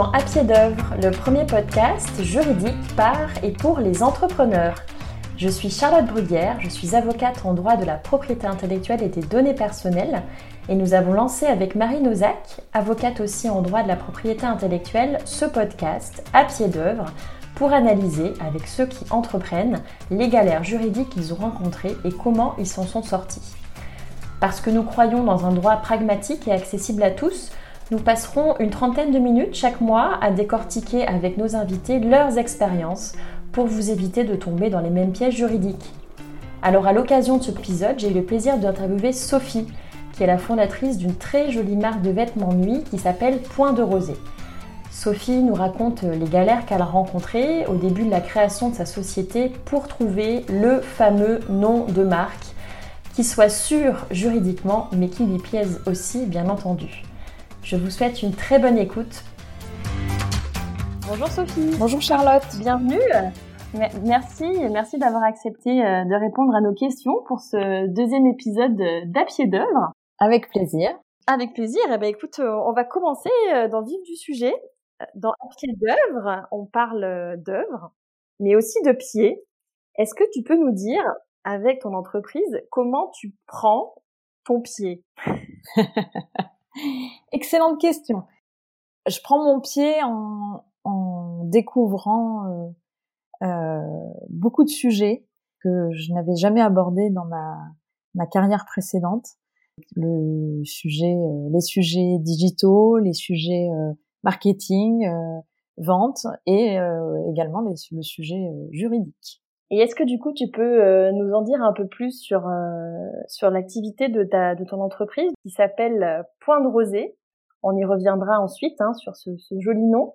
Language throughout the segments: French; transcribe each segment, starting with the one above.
À pied d'œuvre, le premier podcast juridique par et pour les entrepreneurs. Je suis Charlotte Bruguière, je suis avocate en droit de la propriété intellectuelle et des données personnelles et nous avons lancé avec Marie Nozac, avocate aussi en droit de la propriété intellectuelle, ce podcast À pied d'œuvre pour analyser avec ceux qui entreprennent les galères juridiques qu'ils ont rencontrées et comment ils s'en sont sortis. Parce que nous croyons dans un droit pragmatique et accessible à tous, nous passerons une trentaine de minutes chaque mois à décortiquer avec nos invités leurs expériences pour vous éviter de tomber dans les mêmes pièges juridiques. Alors à l'occasion de cet épisode, j'ai eu le plaisir d'interviewer Sophie, qui est la fondatrice d'une très jolie marque de vêtements nuit qui s'appelle Point de Rosée. Sophie nous raconte les galères qu'elle a rencontrées au début de la création de sa société pour trouver le fameux nom de marque qui soit sûr juridiquement, mais qui lui plaise aussi, bien entendu. Je vous souhaite une très bonne écoute. Bonjour Sophie. Bonjour Charlotte. Bienvenue. Merci, merci d'avoir accepté euh, de répondre à nos questions pour ce deuxième épisode d'À pied d'œuvre. Avec plaisir. Avec plaisir. Eh ben, écoute, euh, on va commencer euh, dans le vif du sujet. Dans À pied d'œuvre, on parle d'œuvre, mais aussi de pied. Est-ce que tu peux nous dire avec ton entreprise, comment tu prends ton pied? Excellente question. Je prends mon pied en, découvrant euh, euh, beaucoup de sujets que je n'avais jamais abordés dans ma, carrière précédente. Euh, les sujets digitaux, les sujets marketing, vente et également les, le sujet juridique. Et est-ce que du coup tu peux euh, nous en dire un peu plus sur euh, sur l'activité de ta de ton entreprise qui s'appelle euh, Point de Rosée? On y reviendra ensuite hein, sur ce, ce, joli nom.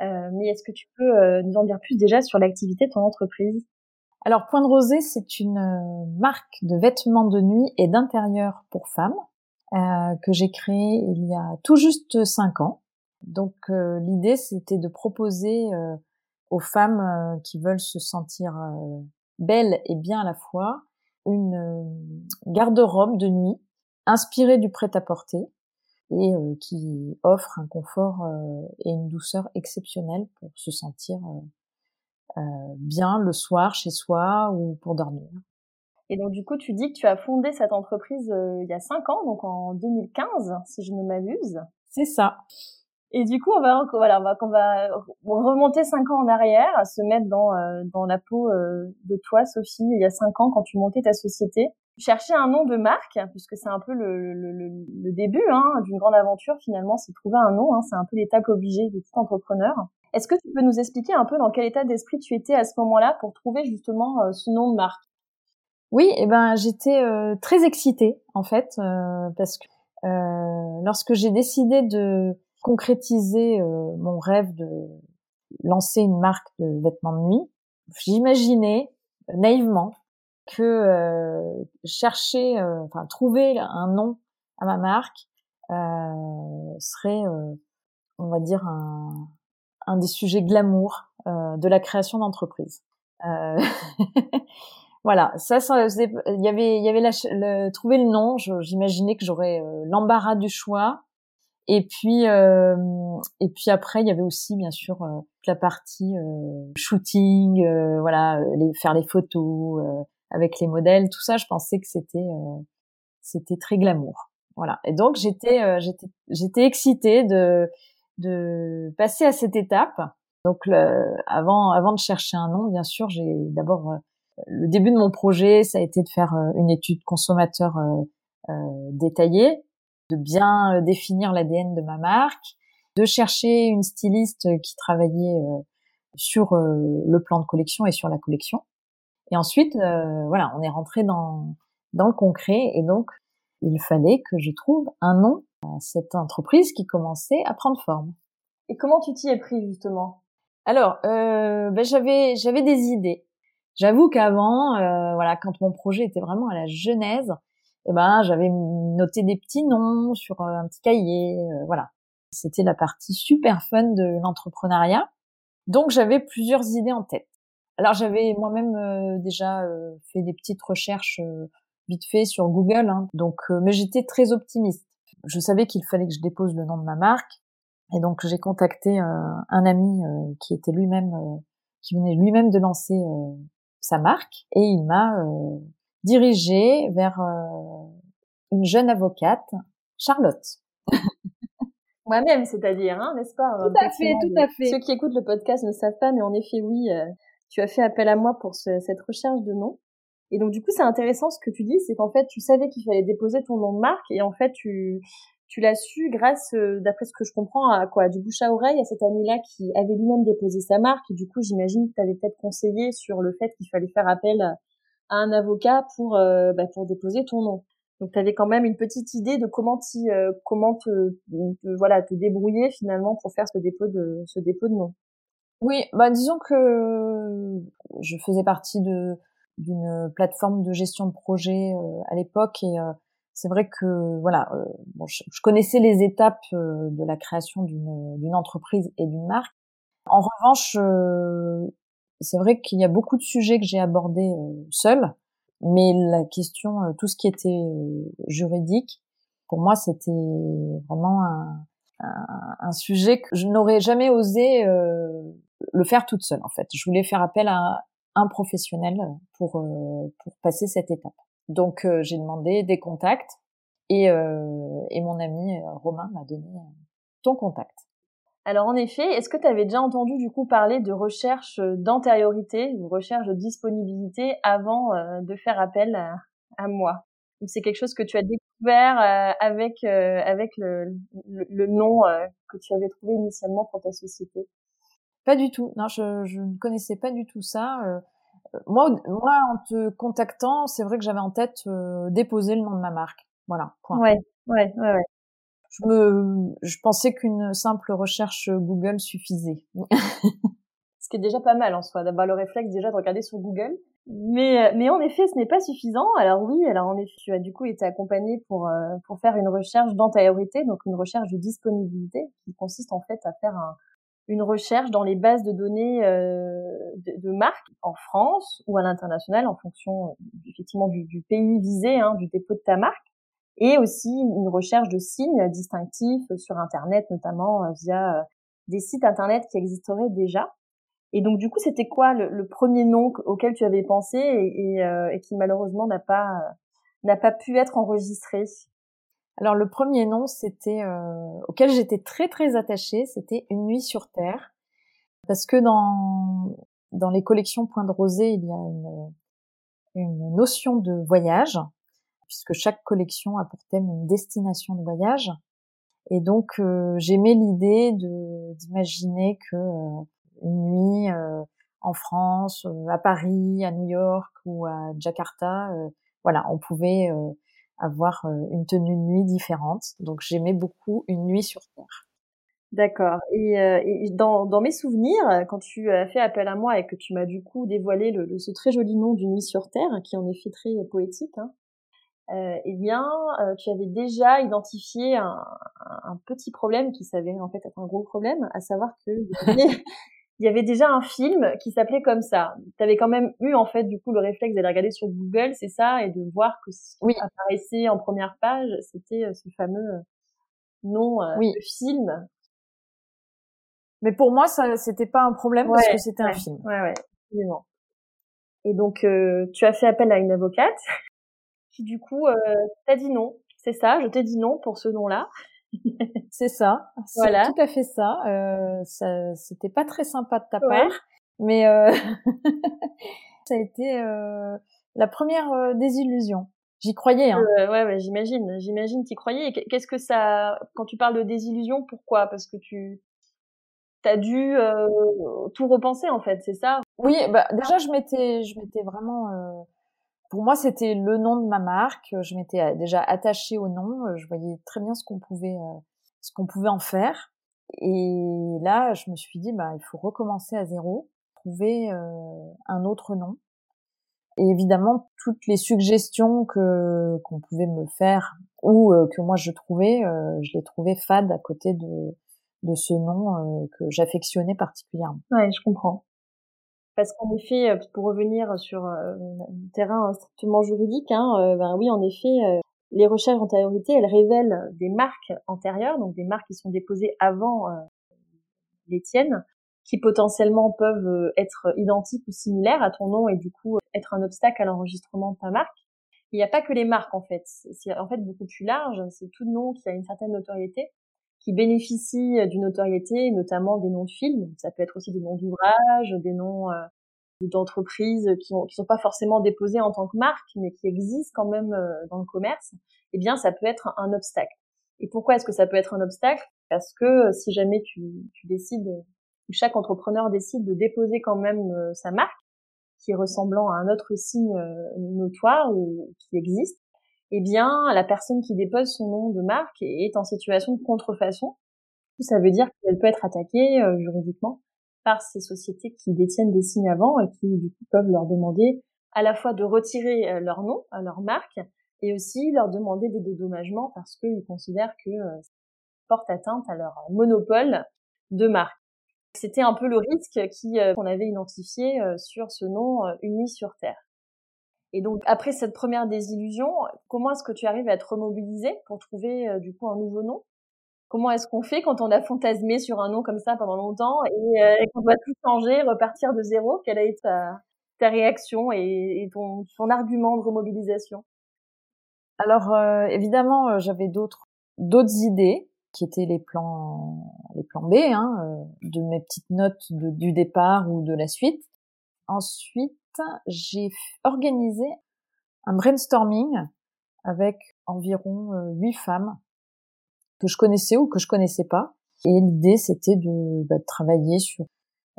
mais est-ce que tu peux nous en dire plus déjà sur l'activité de ton entreprise? Alors Point de Rosée, c'est une marque de vêtements de nuit et d'intérieur pour femmes que j'ai créée il y a tout juste cinq ans. Donc l'idée c'était de proposer aux femmes euh, qui veulent se sentir euh, belles et bien à la fois, une euh, garde-robe de nuit inspirée du prêt-à-porter et qui offre un confort et une douceur exceptionnelle pour se sentir bien le soir chez soi ou pour dormir. Et donc du coup, tu dis que tu as fondé cette entreprise il y a cinq ans, donc en 2015, si je ne m'abuse. C'est ça. Et du coup, on va voilà, on va, on va remonter cinq ans en arrière, se mettre dans euh, dans la peau euh, de toi, Sophie, il y a cinq ans quand tu montais ta société. Chercher un nom de marque, puisque c'est un peu le, le, le, début hein, d'une grande aventure finalement, c'est trouver un nom. Hein, c'est un peu l'étape obligée de tout entrepreneur. Est-ce que tu peux nous expliquer un peu dans quel état d'esprit tu étais à ce moment-là pour trouver justement euh, ce nom de marque? Oui, et eh ben j'étais très excitée en fait parce que lorsque j'ai décidé de concrétiser euh, mon rêve de lancer une marque de vêtements de nuit, j'imaginais euh, naïvement que euh, chercher, enfin trouver un nom à ma marque serait, on va dire, un, un des sujets glamour de la création d'entreprise. voilà, ça, ça il y avait, il y avait la, le, trouver le nom. J'imaginais que j'aurais l'embarras du choix et puis, euh, et puis après, il y avait aussi bien sûr euh, la partie euh, shooting, euh, voilà, les, faire les photos avec les modèles, tout ça. Je pensais que c'était c'était très glamour, voilà. Et donc j'étais j'étais j'étais excitée de de passer à cette étape. Donc le, avant avant de chercher un nom, bien sûr, j'ai d'abord le début de mon projet, ça a été de faire une étude consommateur détaillée de bien euh, définir l'ADN de ma marque, de chercher une styliste qui travaillait euh, sur euh, le plan de collection et sur la collection. Et ensuite, voilà, on est rentré dans dans le concret et donc il fallait que je trouve un nom à cette entreprise qui commençait à prendre forme. Et comment tu t'y es pris justement? Alors, euh, ben, j'avais j'avais des idées. J'avoue qu'avant, voilà, quand mon projet était vraiment à la genèse, eh ben j'avais noté des petits noms sur euh, un petit cahier, euh, voilà. C'était la partie super fun de l'entrepreneuriat. Donc j'avais plusieurs idées en tête. Alors j'avais moi-même euh, déjà fait des petites recherches vite fait sur Google, hein. donc mais j'étais très optimiste. je savais qu'il fallait que je dépose le nom de ma marque. Et donc j'ai contacté un ami qui était lui-même, qui venait lui-même de lancer sa marque, et il m'a dirigé vers une jeune avocate, Charlotte. Moi-même, c'est-à-dire, hein, n'est-ce pas Tout à fait, tout à fait. Ceux qui écoutent le podcast ne savent pas, mais en effet, oui, tu as fait appel à moi pour cette recherche de nom. Et donc du coup, c'est intéressant ce que tu dis, c'est qu'en fait, tu savais qu'il fallait déposer ton nom de marque et en fait, tu tu l'as su grâce, euh, d'après ce que je comprends, à quoi Du bouche à oreille, à cet ami-là qui avait lui-même déposé sa marque. Et du coup, j'imagine que tu avais peut-être conseillé sur le fait qu'il fallait faire appel un avocat pour euh, bah, pour déposer ton nom. Donc, tu avais quand même une petite idée de comment euh, comment te, voilà te débrouiller finalement pour faire ce dépôt de ce dépôt de nom. Oui, bah disons que je faisais partie de d'une plateforme de gestion de projet euh, à l'époque et euh, c'est vrai que voilà, euh, bon, je, connaissais les étapes de la création d'une d'une entreprise et d'une marque. En revanche, c'est vrai qu'il y a beaucoup de sujets que j'ai abordés seul, mais la question, tout ce qui était juridique, pour moi, c'était vraiment un, sujet que je n'aurais jamais osé le faire toute seule. En fait, je voulais faire appel à un professionnel pour euh, passer cette étape. Donc euh, j'ai demandé des contacts euh, et mon ami Romain m'a donné ton contact. Alors en effet, est-ce que tu avais déjà entendu du coup parler de recherche d'antériorité, de recherche de disponibilité avant de faire appel à, à moi? C'est quelque chose que tu as découvert avec avec le, le, le nom que tu avais trouvé initialement pour ta société? Pas du tout. Non, je, je ne connaissais pas du tout ça. Euh, euh, moi, moi, en te contactant, c'est vrai que j'avais en tête euh, déposer le nom de ma marque. Voilà. Point. Ouais, ouais, ouais, ouais. Je me, je pensais qu'une simple recherche Google suffisait. Ce qui est déjà pas mal en soi, d'avoir le réflexe déjà de regarder sur Google. Mais, mais en effet, ce n'est pas suffisant. Alors oui, alors en effet, tu as du coup été accompagné pour pour faire une recherche d'antériorité, donc une recherche de disponibilité, qui consiste en fait à faire un, une recherche dans les bases de données euh, de, marques en France ou à l'international en fonction effectivement du, du pays visé, hein, du dépôt de ta marque, et aussi une recherche de signes distinctifs sur Internet, notamment euh, via euh, des sites Internet qui existeraient déjà. Et donc du coup, c'était quoi le, premier nom auquel tu avais pensé et, et qui malheureusement n'a pas n'a pas pu être enregistré? Alors le premier nom, c'était euh, auquel j'étais très très attachée, c'était Une nuit sur Terre, parce que dans dans les collections Point de Rosée, il y a une une notion de voyage, puisque chaque collection a pour thème une destination de voyage. Et donc euh, j'aimais l'idée de d'imaginer que euh, une nuit en France, à Paris, à New York ou à Jakarta, voilà, on pouvait avoir euh, une tenue de nuit différente. Donc j'aimais beaucoup une nuit sur Terre. D'accord. Et, euh, dans, dans, mes souvenirs, quand tu as fait appel à moi et que tu m'as du coup dévoilé le, ce très joli nom d'une nuit sur Terre, qui en est fait très poétique, hein, euh, eh bien, euh, tu avais déjà identifié un, un, petit problème qui s'avérait en fait être un gros problème, à savoir que il y avait déjà un film qui s'appelait comme ça. Tu avais quand même eu en fait du coup le réflexe d'aller regarder sur Google, c'est ça, et de voir que ce qui apparaissait en première page, c'était euh, ce fameux euh, nom euh, de film. Mais pour moi, ça c'était pas un problème parce que c'était un film. Ouais, ouais, absolument. Et donc tu as fait appel à une avocate qui du coup t'a dit non. C'est ça, je t'ai dit non pour ce nom-là. c'est ça. Voilà. tout à fait ça. Euh, ça c'était pas très sympa de ta part, mais euh, ça a été euh, la première euh, désillusion. J'y croyais. Hein. Euh, ouais, ouais j'imagine. J'imagine t'y croyais. Qu'est-ce que ça, quand tu parles de désillusion, pourquoi? Parce que tu t'as dû euh, tout repenser en fait, c'est ça? Oui, bah déjà je m'étais, je m'étais vraiment pour moi, c'était le nom de ma marque. Je m'étais euh, déjà attachée au nom. Euh, je voyais très bien ce qu'on pouvait, euh, ce qu'on pouvait en faire. Et là, je me suis dit, bah, il faut recommencer à zéro, trouver un autre nom. Et évidemment, toutes les suggestions que qu'on pouvait me faire ou que moi je trouvais, je les trouvais fades à côté de de ce nom que j'affectionnais particulièrement. Ouais, je comprends. Parce qu'en effet, euh, pour revenir sur euh, un terrain strictement juridique, hein, euh, ben oui, en effet, les recherches antériorité, elles révèlent des marques antérieures, donc des marques qui sont déposées avant euh, les tiennes, qui potentiellement peuvent euh, être identiques ou similaires à ton nom et du coup être un obstacle à l'enregistrement de ta marque. Il n'y a pas que les marques en fait, c'est en fait beaucoup plus large, c'est tout nom qui a une certaine notoriété, qui bénéficie d'une notoriété, notamment des noms de films, ça peut être aussi des noms d'ouvrages, des noms euh, d'entreprises qui ne sont pas forcément déposées en tant que marque, mais qui existent quand même euh, dans le commerce, eh bien ça peut être un obstacle. Et pourquoi est-ce que ça peut être un obstacle? Parce que euh, si jamais tu, tu décides, chaque entrepreneur décide de déposer quand même euh, sa marque, qui est ressemblant à un autre signe notoire ou qui existe, eh bien la personne qui dépose son nom de marque est en situation de contrefaçon. Ça veut dire qu'elle peut être attaquée juridiquement par ces sociétés qui détiennent des signes avant et qui du coup peuvent leur demander à la fois de retirer euh, leur nom, euh, leur marque, et aussi leur demander des dédommagements parce qu'ils considèrent que euh, ça porte atteinte à leur monopole de marque. C'était un peu le risque qu'on avait identifié sur ce nom uni sur Terre. Et donc après cette première désillusion, comment est-ce que tu arrives à te remobiliser pour trouver du coup un nouveau nom? Comment est-ce qu'on fait quand on a fantasmé sur un nom comme ça pendant longtemps et, euh, qu'on doit tout changer, repartir de zéro? Quelle a été ta, réaction et, ton, argument de remobilisation? Alors euh, évidemment, euh, j'avais d'autres d'autres idées qui étaient les plans les plans B hein, de mes petites notes du départ ou de la suite. Ensuite, j'ai organisé un brainstorming avec environ huit femmes que je connaissais ou que je connaissais pas. Et l'idée, c'était de, bah, travailler sur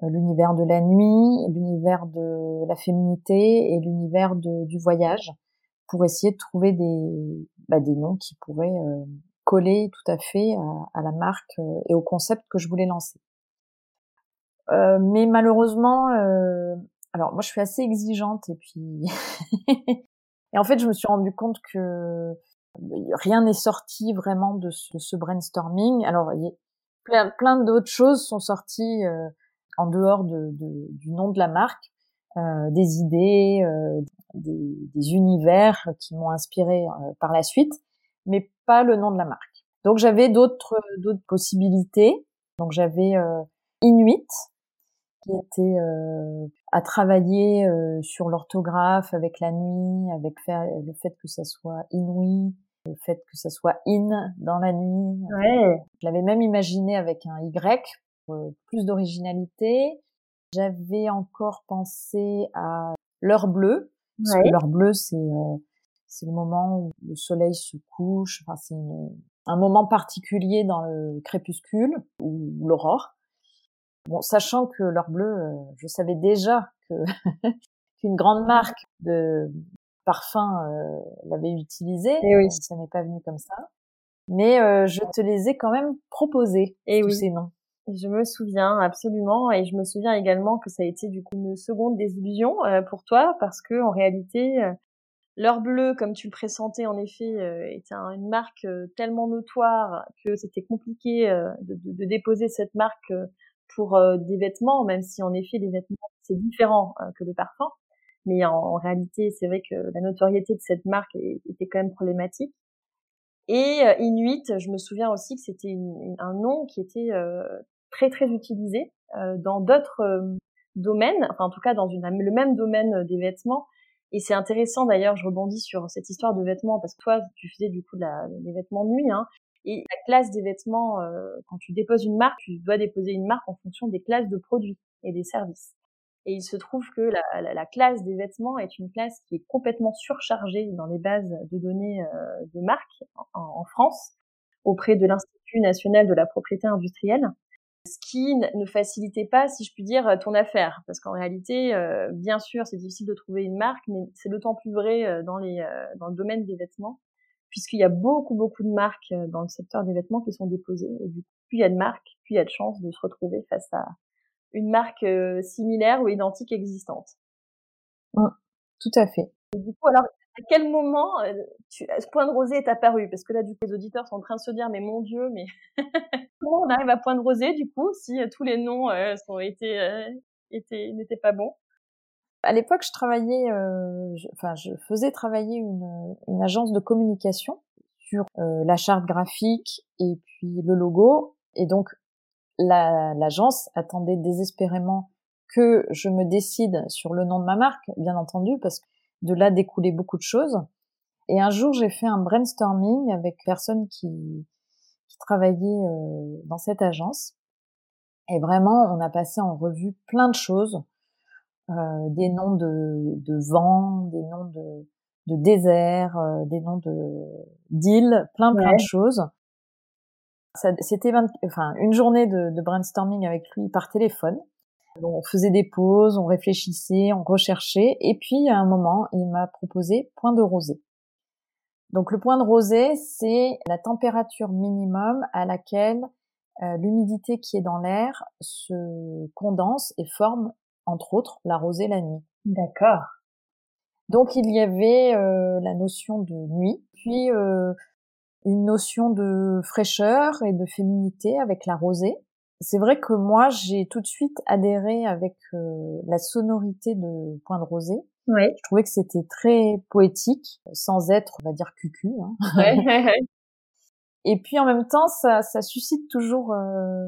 euh, l'univers de la nuit, l'univers de la féminité et l'univers du voyage pour essayer de trouver des, bah, noms qui pourraient euh, coller tout à fait à, la marque euh, et au concept que je voulais lancer. Euh, mais malheureusement, alors moi je suis assez exigeante et puis et en fait je me suis rendu compte que rien n'est sorti vraiment de ce, brainstorming. Alors, il y a plein, d'autres choses sont sorties euh, en dehors de, de, du nom de la marque, euh, des idées, euh, des, univers qui m'ont inspiré euh, par la suite, mais pas le nom de la marque. Donc j'avais d'autres d'autres possibilités. Donc j'avais Inuit qui était à travailler sur l'orthographe avec la nuit, avec le fait que ça soit Inuit, le fait que ça soit in dans la nuit. Ouais. Je l'avais même imaginé avec un Y pour plus d'originalité. J'avais encore pensé à l'heure bleue. Parce que l'heure bleue, c'est euh, c'est le moment où le soleil se couche. Enfin, c'est un moment particulier dans le crépuscule ou l'aurore. Bon, sachant que l'heure bleue, euh, je savais déjà que qu'une grande marque de parfum euh, l'avait utilisé. Et oui. Ça m'est pas venu comme ça. Mais euh, je te les ai quand même proposés, et tous oui. ces noms. Je me souviens absolument, et je me souviens également que ça a été du coup une seconde désillusion euh, pour toi, parce que en réalité, euh, l'heure bleue, comme tu le pressentais en effet, euh, était une marque tellement notoire que c'était compliqué de, de, de, déposer cette marque pour des vêtements, même si en effet les vêtements c'est différent que le parfum. Mais en, réalité, c'est vrai que la notoriété de cette marque était quand même problématique. Et euh, Inuit, je me souviens aussi que c'était un nom qui était euh, très très utilisé euh, dans d'autres domaines, enfin en tout cas dans une, le même domaine des vêtements. Et c'est intéressant d'ailleurs, je rebondis sur cette histoire de vêtements parce que toi, tu faisais du coup la, des vêtements de nuit, hein, et la classe des vêtements, quand tu déposes une marque, tu dois déposer une marque en fonction des classes de produits et des services. Et il se trouve que la, la, la, classe des vêtements est une classe qui est complètement surchargée dans les bases de données euh, de marque en, en, France auprès de l'Institut national de la propriété industrielle, ce qui ne facilitait pas, si je puis dire, ton affaire. Parce qu'en réalité, euh, bien sûr, c'est difficile de trouver une marque, mais c'est d'autant plus vrai euh, dans, les, euh, dans le domaine des vêtements, puisqu'il y a beaucoup, beaucoup de marques dans le secteur des vêtements qui sont déposées. Et du coup, plus il y a de marques, plus il y a de chances de se retrouver face à, une marque euh, similaire ou identique existante. Mmh, tout à fait. du coup, alors, à quel moment euh, tu, ce point de rosée est apparu? Parce que là, du coup, les auditeurs sont en train de se dire, mais mon Dieu, mais comment on arrive à point de rosée, du coup, si euh, tous les noms euh, sont été, étaient, n'étaient pas bons? À l'époque, je travaillais, euh, enfin, je faisais travailler une, une agence de communication sur euh, la charte graphique et puis le logo. Et donc, l'agence attendait désespérément que je me décide sur le nom de ma marque, bien entendu, parce que de là découlait beaucoup de choses. Et un jour, j'ai fait un brainstorming avec personnes qui, qui travaillaient euh, dans cette agence. Et vraiment, on a passé en revue plein de choses, des noms de, de vent, des noms de, de désert, euh, des noms de d'îles, plein plein de choses. C'était enfin une journée de, de, brainstorming avec lui par téléphone. On faisait des pauses, on réfléchissait, on recherchait, et puis à un moment, il m'a proposé point de rosée. Donc le point de rosée, c'est la température minimum à laquelle euh, l'humidité qui est dans l'air se condense et forme, entre autres, la rosée la nuit. D'accord. Donc il y avait euh, la notion de nuit, puis euh, une notion de fraîcheur et de féminité avec la rosée. C'est vrai que moi j'ai tout de suite adhéré avec la sonorité de Point de Rosée oui. Je trouvais que c'était très poétique, sans être, on va dire, cucu. Hein. Et puis en même temps, ça, ça suscite toujours euh,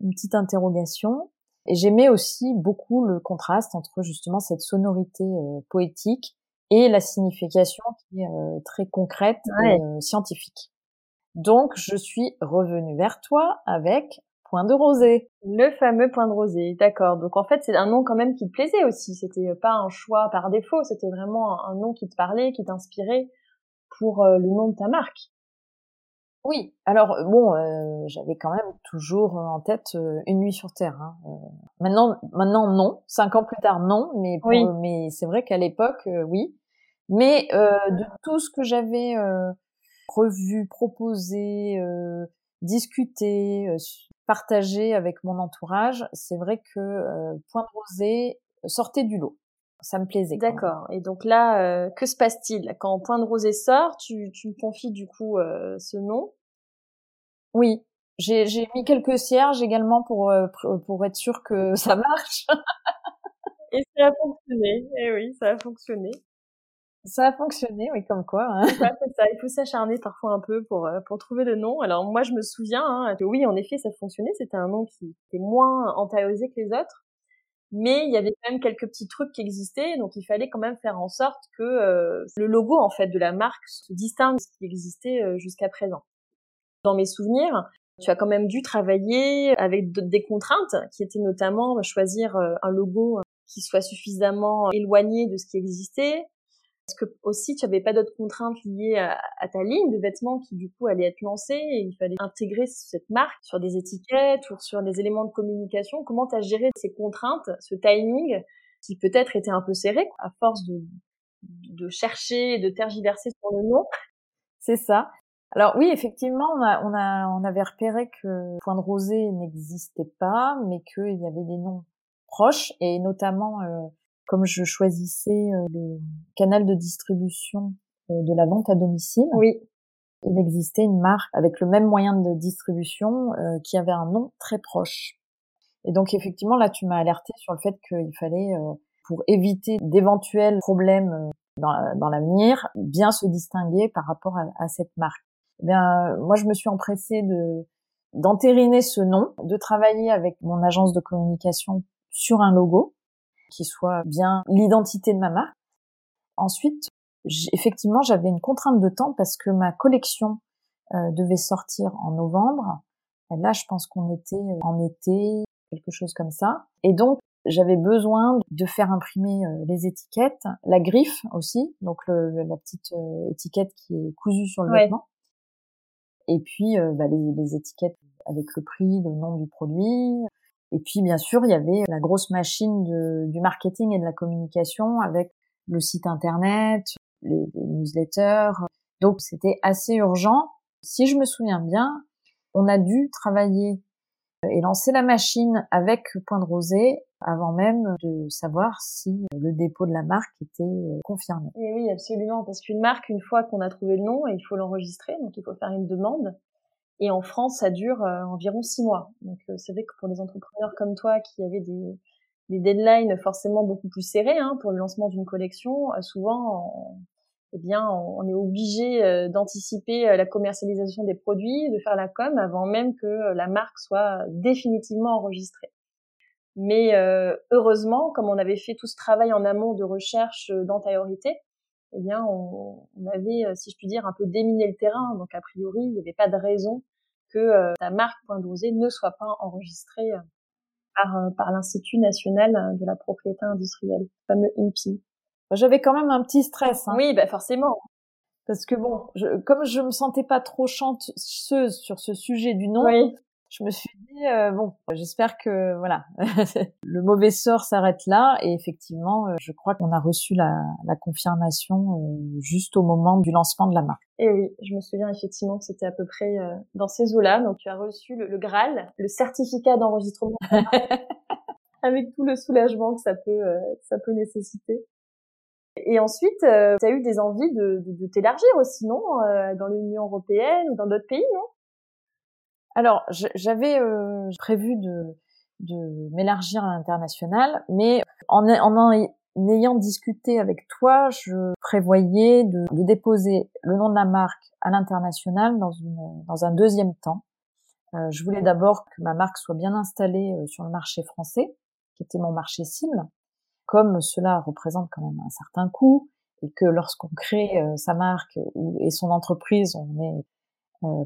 une petite interrogation. Et j'aimais aussi beaucoup le contraste entre justement cette sonorité euh, poétique et la signification qui est euh, très concrète et scientifique. Donc je suis revenue vers toi avec Point de rosée. Le fameux point de rosée, d'accord. Donc en fait, c'est un nom quand même qui te plaisait aussi. C'était pas un choix par défaut, c'était vraiment un nom qui te parlait, qui t'inspirait pour euh, le nom de ta marque. Oui. Alors euh, bon, euh, j'avais quand même toujours en tête une nuit sur Terre. Hein. maintenant, maintenant non. Cinq ans plus tard, non. Mais mais c'est vrai qu'à l'époque, oui. Mais de tout ce que j'avais revu, proposé, discuté, partagé avec mon entourage, c'est vrai que euh, Point de Rosée sortait du lot. Ça me plaisait. D'accord. Et donc là, euh, que se passe-t-il? Quand Point de Rosée sort, tu, tu me confies du coup euh, ce nom? Oui. J'ai, j'ai mis quelques cierges également pour, pour être sûr que ça marche. Et ça a fonctionné. Eh oui, ça a fonctionné. Ça a fonctionné, oui, comme quoi. Hein. ça, Il faut s'acharner parfois un peu pour euh, pour trouver le nom. Alors moi, je me souviens hein, que oui, en effet, ça fonctionnait. C'était un nom qui était moins entaillé que les autres, mais il y avait quand même quelques petits trucs qui existaient. Donc il fallait quand même faire en sorte que euh, le logo en fait de la marque se distingue de ce qui existait euh, jusqu'à présent. Dans mes souvenirs, tu as quand même dû travailler avec des contraintes qui étaient notamment choisir un logo qui soit suffisamment éloigné de ce qui existait, est-ce que aussi tu avais pas d'autres contraintes liées à, ta ligne de vêtements qui du coup allait être lancée et il fallait intégrer cette marque sur des étiquettes ou sur des éléments de communication? Comment tu as géré ces contraintes, ce timing qui peut-être était un peu serré à force de chercher et de tergiverser sur le nom? C'est ça. Alors oui, effectivement, on, a, on, a, on avait repéré que Point de Rosée n'existait pas, mais qu'il y avait des noms proches et notamment euh, comme je choisissais euh, le canal de distribution euh, de la vente à domicile, oui. il existait une marque avec le même moyen de distribution euh, qui avait un nom très proche. Et donc effectivement, là, tu m'as alerté sur le fait qu'il fallait, pour éviter d'éventuels problèmes dans, l'avenir, bien se distinguer par rapport à, à cette marque. Eh bien, moi, je me suis empressée de d'entériner ce nom, de travailler avec mon agence de communication sur un logo qui soit bien l'identité de ma marque. Ensuite, effectivement, j'avais une contrainte de temps parce que ma collection euh, devait sortir en novembre. Et là, je pense qu'on était euh, en été, quelque chose comme ça. Et donc, j'avais besoin de faire imprimer euh, les étiquettes, la griffe aussi, donc le, la petite étiquette qui est cousue sur le vêtement. Et puis bah, les, les, étiquettes avec le prix, le nom du produit, et puis, bien sûr, il y avait la grosse machine du marketing et de la communication avec le site internet, les, newsletters. Donc, c'était assez urgent. Si je me souviens bien, on a dû travailler et lancer la machine avec Point de Rosée avant même de savoir si le dépôt de la marque était confirmé. Et oui, absolument, parce qu'une marque, une fois qu'on a trouvé le nom, il faut l'enregistrer, donc il faut faire une demande. Et en France, ça dure euh, environ six mois. Donc, euh, c'est vrai que pour des entrepreneurs comme toi qui avaient des, deadlines forcément beaucoup plus serrés hein, pour le lancement d'une collection. souvent, eh bien, on, est obligé euh, d'anticiper euh, la commercialisation des produits, de faire la com avant même que euh, la marque soit définitivement enregistrée. Mais heureusement, comme on avait fait tout ce travail en amont de recherche d'antériorité, eh bien, on, avait, si je puis dire, un peu déminé le terrain. Donc, a priori, il n'y avait pas de raison que la marque Point Dosé ne soit pas enregistrée par, par l'Institut national de la propriété industrielle, le fameux INPI. J'avais quand même un petit stress. Hein. Oui, bah forcément. Parce que bon, je, comme je me sentais pas trop chanteuse sur ce sujet du nom, je me suis dit euh, bon, j'espère que voilà, le mauvais sort s'arrête là. Et effectivement, euh, je crois qu'on a reçu la, la confirmation euh, juste au moment du lancement de la marque. Et oui, je me souviens effectivement que c'était à peu près dans ces eaux-là. Donc tu as reçu le, le Graal, le certificat d'enregistrement, avec tout le soulagement que ça peut ça peut nécessiter. Et ensuite, euh, tu as eu des envies de, de, de t'élargir aussi, non euh, Dans l'Union européenne ou dans d'autres pays, non? Alors, j'avais euh, prévu de, de m'élargir à l'international, mais en, en, ayant discuté avec toi, je prévoyais de, de déposer le nom de la marque à l'international dans, dans un deuxième temps. Euh, je voulais d'abord que ma marque soit bien installée euh, sur le marché français, qui était mon marché cible comme cela représente quand même un certain coût et que lorsqu'on crée euh, sa marque et son entreprise, on est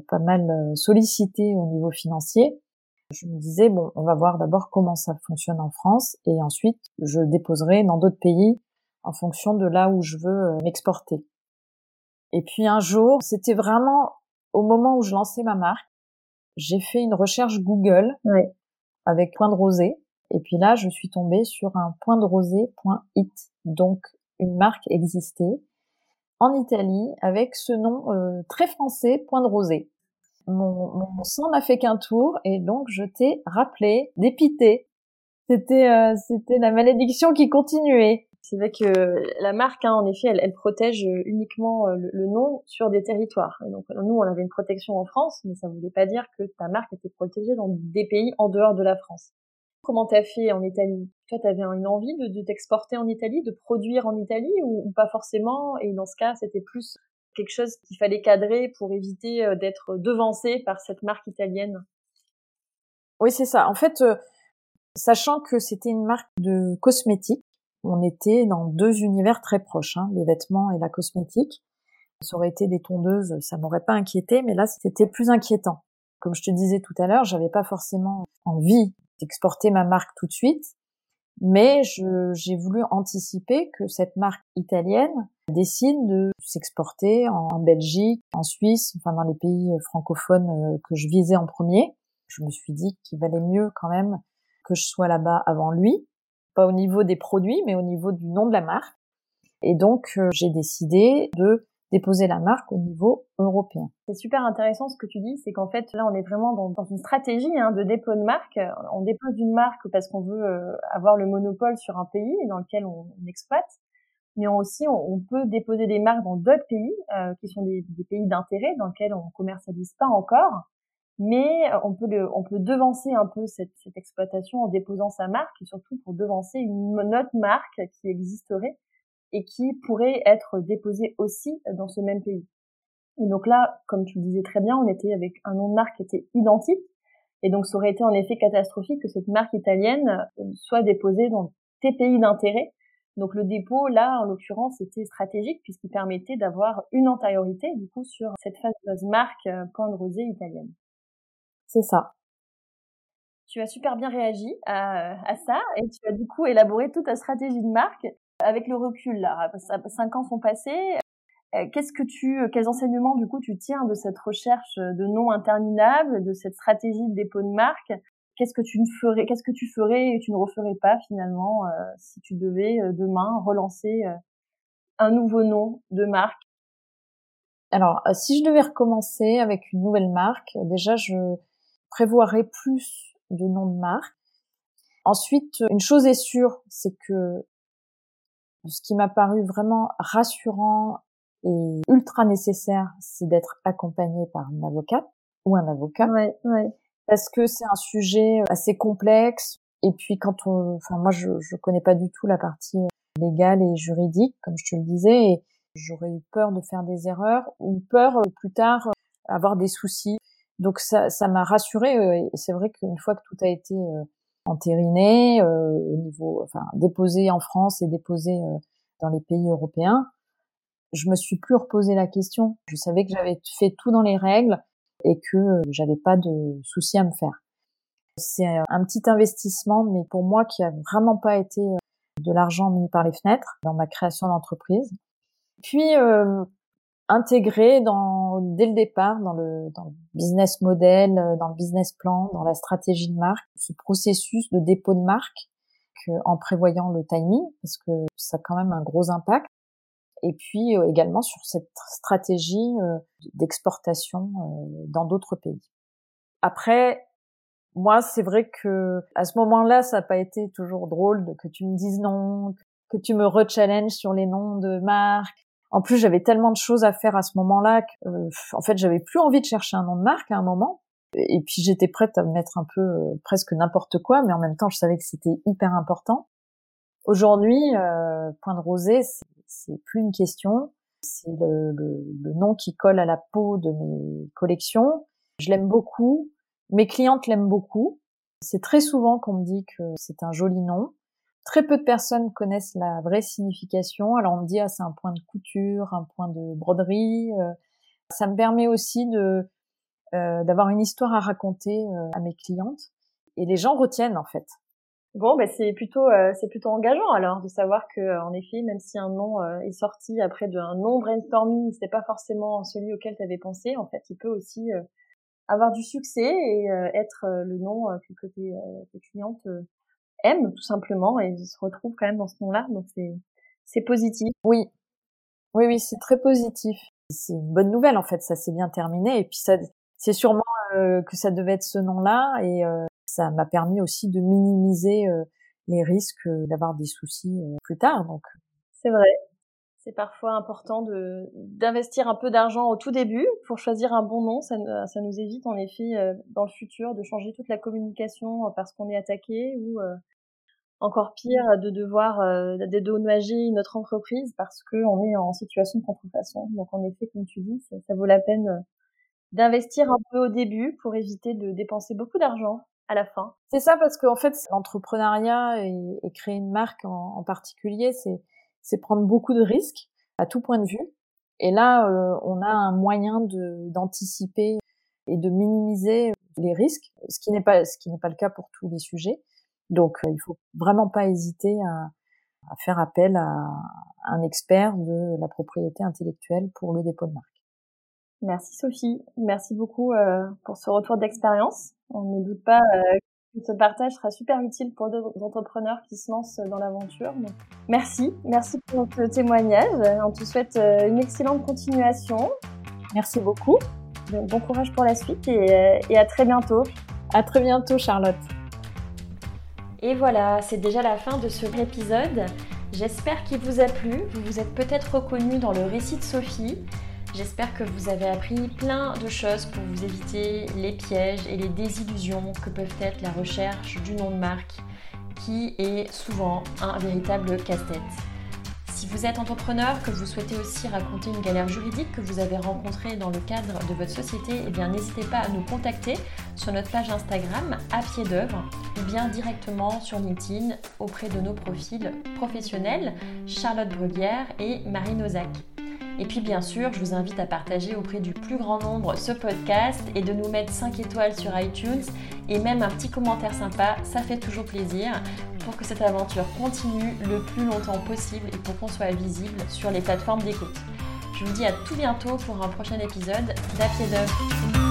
pas mal euh, sollicité au niveau financier, je me disais bon, on va voir d'abord comment ça fonctionne en France et ensuite je déposerai dans d'autres pays en fonction de là où je veux m'exporter. Et puis un jour, c'était vraiment au moment où je lançais ma marque, j'ai fait une recherche Google avec point de rosée. Et puis là, je suis tombée sur un point de rosé.it, donc une marque existait en Italie avec ce nom euh, très français, point de rosé. Mon, mon sang n'a fait qu'un tour et donc je t'ai rappelé d'épiter. C'était euh, c'était la malédiction qui continuait. C'est vrai que la marque, hein, en effet, elle, elle, protège uniquement euh, le, nom sur des territoires. Et donc nous, on avait une protection en France, mais ça ne voulait pas dire que ta marque était protégée dans des pays en dehors de la France. Comment t'as fait en Italie? Toi, t'avais une envie de, t'exporter en Italie, de produire en Italie ou, pas forcément? Et dans ce cas, c'était plus quelque chose qu'il fallait cadrer pour éviter euh, d'être devancé par cette marque italienne? Oui, c'est ça. En fait, euh, sachant que c'était une marque de cosmétiques, on était dans deux univers très proches, hein, les vêtements et la cosmétique. Ça aurait été des tondeuses, ça m'aurait pas inquiété, mais là, c'était plus inquiétant. Comme je te disais tout à l'heure, j'avais pas forcément envie exporter ma marque tout de suite, mais j'ai voulu anticiper que cette marque italienne décide de s'exporter en, Belgique, en Suisse, enfin dans les pays euh, francophones euh, que je visais en premier. Je me suis dit qu'il valait mieux quand même que je sois là-bas avant lui, pas au niveau des produits, mais au niveau du nom de la marque. Et donc euh, j'ai décidé de déposer la marque au niveau européen. C'est super intéressant ce que tu dis, c'est qu'en fait là on est vraiment dans, une stratégie hein, de dépôt de marque. On dépose une marque parce qu'on veut euh, avoir le monopole sur un pays dans lequel on, exploite, mais aussi on, peut déposer des marques dans d'autres pays euh, qui sont des, des pays d'intérêt dans lesquels on commercialise pas encore, mais euh, on peut le, on peut devancer un peu cette, cette exploitation en déposant sa marque et surtout pour devancer une autre marque qui existerait et qui pourrait être déposé aussi dans ce même pays. Et donc là, comme tu le disais très bien, on était avec un nom de marque qui était identique, et donc ça aurait été en effet catastrophique que cette marque italienne euh, soit déposée dans tes pays d'intérêt. Donc le dépôt, là, en l'occurrence, était stratégique puisqu'il permettait d'avoir une antériorité, du coup, sur cette fameuse marque euh, Point de Rosé italienne. C'est ça. Tu as super bien réagi à, à, ça et tu as du coup élaboré toute ta stratégie de marque avec le recul, là, cinq ans sont passés. Euh, qu'est-ce que tu, euh, quels enseignements du coup tu tiens de cette recherche de noms interminables, de cette stratégie de dépôt de marque? Qu'est-ce que tu ne ferais, qu'est-ce que tu ferais et tu ne referais pas finalement euh, si tu devais demain relancer un nouveau nom de marque? Alors, si je devais recommencer avec une nouvelle marque, déjà je prévoirais plus de noms de marque. Ensuite, une chose est sûre, c'est que ce qui m'a paru vraiment rassurant et ultra nécessaire, c'est d'être accompagné par une avocate ou un avocat. Ouais, ouais. Parce que c'est un sujet assez complexe. Et puis quand on, enfin moi je je connais pas du tout la partie légale et juridique, comme je te le disais, et j'aurais eu peur de faire des erreurs ou peur plus tard avoir des soucis. Donc ça ça m'a rassurée et c'est vrai qu'une fois que tout a été entériné au niveau, enfin déposé en France et déposé dans les pays européens, je me suis plus reposé la question. Je savais que j'avais fait tout dans les règles et que j'avais pas de soucis à me faire. C'est un petit investissement, mais pour moi qui a vraiment pas été de l'argent mis par les fenêtres dans ma création d'entreprise. Puis euh, intégré dans dès le départ dans le, dans le business model, dans le business plan, dans la stratégie de marque, ce processus de dépôt de marque en prévoyant le timing parce que ça a quand même un gros impact et puis euh, également sur cette stratégie euh, d'exportation euh, dans d'autres pays. Après, moi, c'est vrai que à ce moment-là, ça n'a pas été toujours drôle de, que tu me dises non, que tu me re-challenge sur les noms de marques. En plus, j'avais tellement de choses à faire à ce moment-là que, en fait, j'avais plus envie de chercher un nom de marque à un moment. Et puis, j'étais prête à mettre un peu presque n'importe quoi, mais en même temps, je savais que c'était hyper important. Aujourd'hui, euh, Point de Rosée, c'est plus une question. C'est le, le, nom qui colle à la peau de mes collections. Je l'aime beaucoup. Mes clientes l'aiment beaucoup. C'est très souvent qu'on me dit que c'est un joli nom. Très peu de personnes connaissent la vraie signification. Alors on me dit ah c'est un point de couture, un point de broderie. Euh. Ça me permet aussi de euh, d'avoir une histoire à raconter euh, à mes clientes et les gens retiennent en fait. Bon, ben c'est plutôt euh, c'est plutôt engageant alors de savoir que euh, en effet, même si un nom est sorti après d'un nom brainstorming, c'était pas forcément celui auquel tu avais pensé, en fait, il peut aussi avoir du succès et être le nom que, tes, tes, clientes aiment tout simplement et se retrouvent quand même dans ce nom-là, donc c'est c'est positif. Oui, oui, oui, c'est très positif. C'est une bonne nouvelle en fait, ça s'est bien terminé et puis ça, c'est sûrement que ça devait être ce nom-là et ça m'a permis aussi de minimiser euh, les risques euh, d'avoir des soucis euh, plus tard. Donc c'est vrai. C'est parfois important de d'investir un peu d'argent au tout début pour choisir un bon nom. Ça, ça nous évite en effet dans le futur de changer toute la communication parce qu'on est attaqué ou encore pire de devoir dédommager notre entreprise parce qu'on est en situation de contrefaçon. Donc en effet, comme tu dis, ça, vaut la peine d'investir un peu au début pour éviter de dépenser beaucoup d'argent à la fin. C'est ça parce qu'en fait, l'entrepreneuriat et, créer une marque en, particulier, c'est prendre beaucoup de risques à tout point de vue. Et là, euh, on a un moyen d'anticiper et de minimiser les risques, ce qui n'est pas ce qui n'est pas le cas pour tous les sujets. Donc, euh, il faut vraiment pas hésiter à, à faire appel à un expert de la propriété intellectuelle pour le dépôt de marque. Merci Sophie, merci beaucoup euh, pour ce retour d'expérience. On ne doute pas euh, ce partage sera super utile pour d'autres entrepreneurs qui se lancent dans l'aventure. Merci, merci pour ce témoignage. On te souhaite euh, une excellente continuation. Merci beaucoup. Bon courage pour la suite et, et à très bientôt. À très bientôt Charlotte. Et voilà, c'est déjà la fin de ce épisode. J'espère qu'il vous a plu. Vous vous êtes peut-être reconnu dans le récit de Sophie. J'espère que vous avez appris plein de choses pour vous éviter les pièges et les désillusions que peuvent être la recherche du nom de marque, qui est souvent un véritable casse-tête. Si vous êtes entrepreneur, que vous souhaitez aussi raconter une galère juridique que vous avez rencontrée dans le cadre de votre société, eh bien n'hésitez pas à nous contacter sur notre page Instagram à pied d'œuvre ou bien directement sur LinkedIn auprès de nos profils professionnels Charlotte Bruguière et Marine Ozac. Et puis bien sûr, je vous invite à partager auprès du plus grand nombre ce podcast et de nous mettre 5 étoiles sur iTunes et même un petit commentaire sympa, ça fait toujours plaisir pour que cette aventure continue le plus longtemps possible et pour qu'on soit visible sur les plateformes d'écoute. Je vous dis à tout bientôt pour un prochain épisode d'À pied d'œuvre.